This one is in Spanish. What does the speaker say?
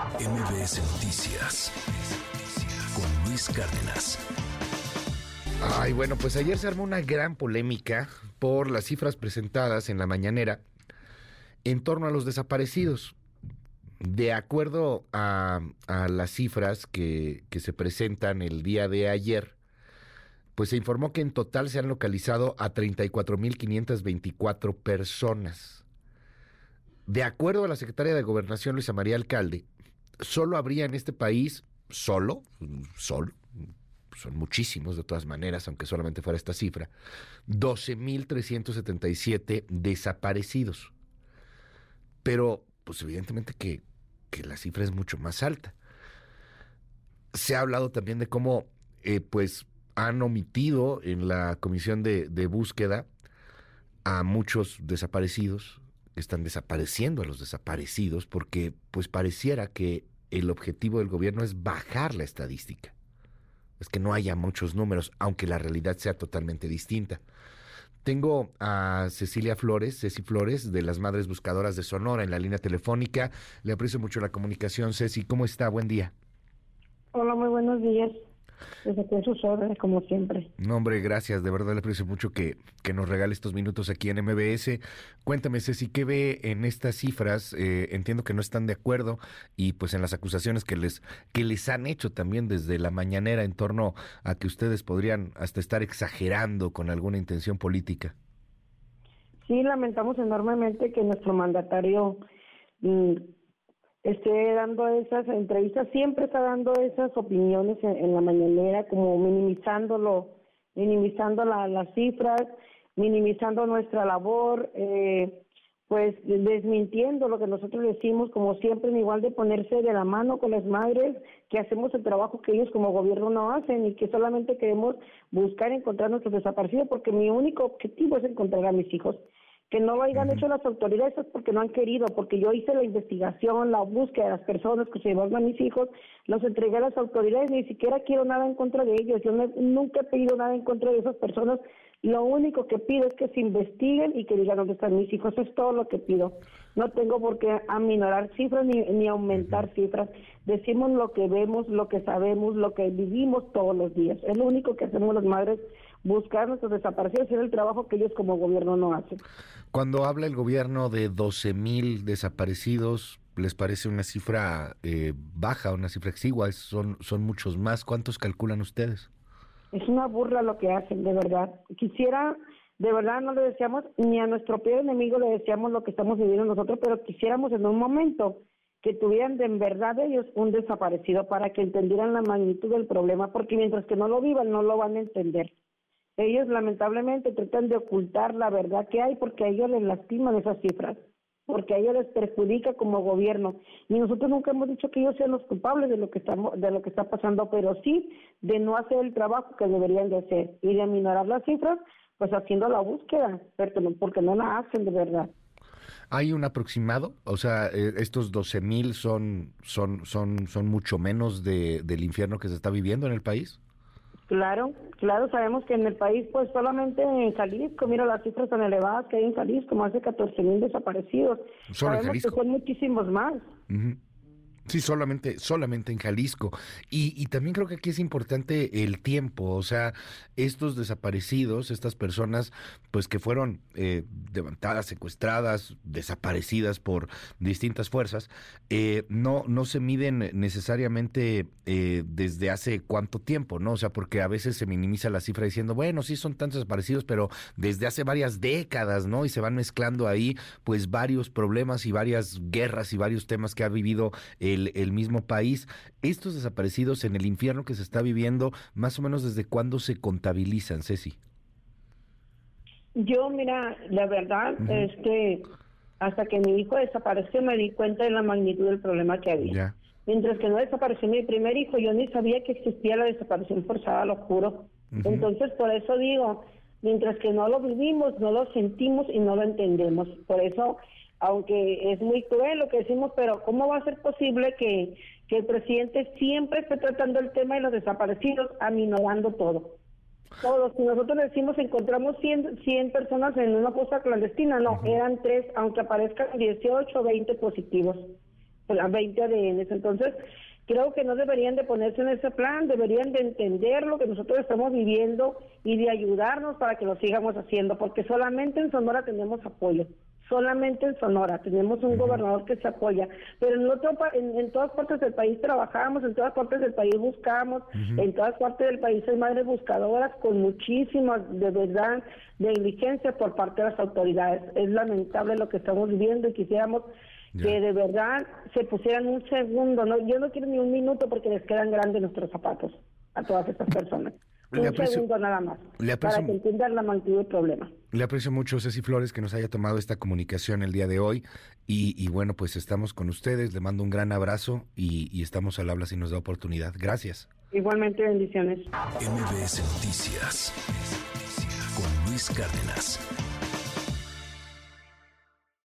MBS Noticias con Luis Cárdenas. Ay, bueno, pues ayer se armó una gran polémica por las cifras presentadas en la mañanera en torno a los desaparecidos. De acuerdo a, las cifras que, que se presentan el día de ayer, pues se informó que en total se han localizado a 34.524 personas. De acuerdo a la secretaria de Gobernación, Luisa María Alcalde, solo habría en este país, solo, solo, son muchísimos de todas maneras, aunque solamente fuera esta cifra, 12.377 desaparecidos. Pero, pues evidentemente que, que, la cifra es mucho más alta. Se ha hablado también de cómo, eh, pues, han omitido en la comisión de, de búsqueda a muchos desaparecidos, están desapareciendo a los desaparecidos, porque pues pareciera que el objetivo del gobierno es bajar la estadística. Es que no haya muchos números, aunque la realidad sea totalmente distinta. Tengo a Cecilia Flores, Ceci Flores, de las Madres Buscadoras de Sonora, en la línea telefónica. Le aprecio mucho la comunicación. Ceci, ¿cómo está? Buen día. Hola, muy buenos días. Desde que sus órdenes, como siempre. No, hombre, gracias. De verdad le aprecio mucho que, que nos regale estos minutos aquí en MBS. Cuéntame, Ceci, ¿qué ve en estas cifras? Eh, entiendo que no están de acuerdo y pues en las acusaciones que les, que les han hecho también desde la mañanera en torno a que ustedes podrían hasta estar exagerando con alguna intención política. Sí, lamentamos enormemente que nuestro mandatario mm, esté dando esas entrevistas, siempre está dando esas opiniones en, la mañanera, como minimizándolo, minimizando la, las cifras, minimizando nuestra labor, eh, pues desmintiendo lo que nosotros decimos, como siempre, en igual de ponerse de la mano con las madres, que hacemos el trabajo que ellos como gobierno no hacen y que solamente queremos buscar encontrar nuestros desaparecidos, porque mi único objetivo es encontrar a mis hijos que no lo hayan hecho las autoridades es porque no han querido, porque yo hice la investigación, la búsqueda de las personas que se llevaron a mis hijos, los entregué a las autoridades, ni siquiera quiero nada en contra de ellos, yo no, nunca he pedido nada en contra de esas personas, lo único que pido es que se investiguen y que digan dónde están mis hijos, eso es todo lo que pido. No tengo por qué aminorar cifras ni, ni aumentar cifras, decimos lo que vemos, lo que sabemos, lo que vivimos todos los días, es lo único que hacemos las madres buscar nuestros desaparecidos hacer el trabajo que ellos como gobierno no hacen. Cuando habla el gobierno de 12 mil desaparecidos, ¿les parece una cifra eh, baja, una cifra exigua? Son, son muchos más. ¿Cuántos calculan ustedes? Es una burla lo que hacen, de verdad. Quisiera, de verdad no le deseamos, ni a nuestro peor enemigo le deseamos lo que estamos viviendo nosotros, pero quisiéramos en un momento que tuvieran de en verdad ellos un desaparecido para que entendieran la magnitud del problema, porque mientras que no lo vivan no lo van a entender. Ellos lamentablemente tratan de ocultar la verdad que hay porque a ellos les lastiman esas cifras, porque a ellos les perjudica como gobierno. Y nosotros nunca hemos dicho que ellos sean los culpables de lo que estamos, de lo que está pasando, pero sí de no hacer el trabajo que deberían de hacer y de aminorar las cifras, pues haciendo la búsqueda, porque no la hacen de verdad. ¿Hay un aproximado? O sea, estos 12 mil son, son, son, son mucho menos de, del infierno que se está viviendo en el país. Claro, claro, sabemos que en el país, pues solamente en Jalisco, mira las cifras tan elevadas que hay en Jalisco, más de 14 mil desaparecidos. Solo sabemos que son muchísimos más. Uh -huh. Sí, solamente, solamente en Jalisco. Y, y, también creo que aquí es importante el tiempo, o sea, estos desaparecidos, estas personas, pues que fueron eh, levantadas, secuestradas, desaparecidas por distintas fuerzas, eh, no, no se miden necesariamente eh, desde hace cuánto tiempo, ¿no? O sea, porque a veces se minimiza la cifra diciendo, bueno, sí son tantos desaparecidos, pero desde hace varias décadas, ¿no? Y se van mezclando ahí, pues, varios problemas y varias guerras y varios temas que ha vivido el el, el, mismo país. Estos desaparecidos en el infierno que se está viviendo, más o menos desde cuándo se contabilizan, Ceci? Yo, mira, la verdad uh -huh. es que hasta que mi hijo desapareció me di cuenta de la magnitud del problema que había. Ya. Mientras que no desapareció mi primer hijo, yo ni sabía que existía la desaparición forzada, lo juro. Uh -huh. Entonces, por eso digo, mientras que no lo vivimos, no lo sentimos y no lo entendemos. Por eso aunque es muy cruel lo que decimos, pero ¿cómo va a ser posible que, que el presidente siempre esté tratando el tema de los desaparecidos, aminorando todo? Todos, si nosotros decimos encontramos 100, 100 personas en una fosa clandestina, no, uh -huh. eran tres, aunque aparezcan 18 o 20 positivos. las 20 ADNs. Entonces, creo que no deberían de ponerse en ese plan, deberían de entender lo que nosotros estamos viviendo y de ayudarnos para que lo sigamos haciendo, porque solamente en Sonora tenemos apoyo solamente en Sonora. Tenemos un gobernador que se apoya, pero en, otro, en, todas partes del país trabajamos, en todas partes del país buscamos, en todas partes del país hay madres buscadoras con muchísimas, de verdad, negligencia por parte de las autoridades. Es lamentable lo que estamos viviendo y quisiéramos que de verdad se pusieran un segundo, no yo no quiero ni un minuto porque les quedan grandes nuestros zapatos a todas estas personas. Un segundo nada más, para que entiendan la magnitud del problema. Le aprecio mucho, Ceci Flores, que nos haya tomado esta comunicación el día de hoy. Y, bueno, pues estamos con ustedes. Le mando un gran abrazo y, y estamos al habla si nos da oportunidad. Gracias. Igualmente, bendiciones. MBS Noticias con Luis Cárdenas.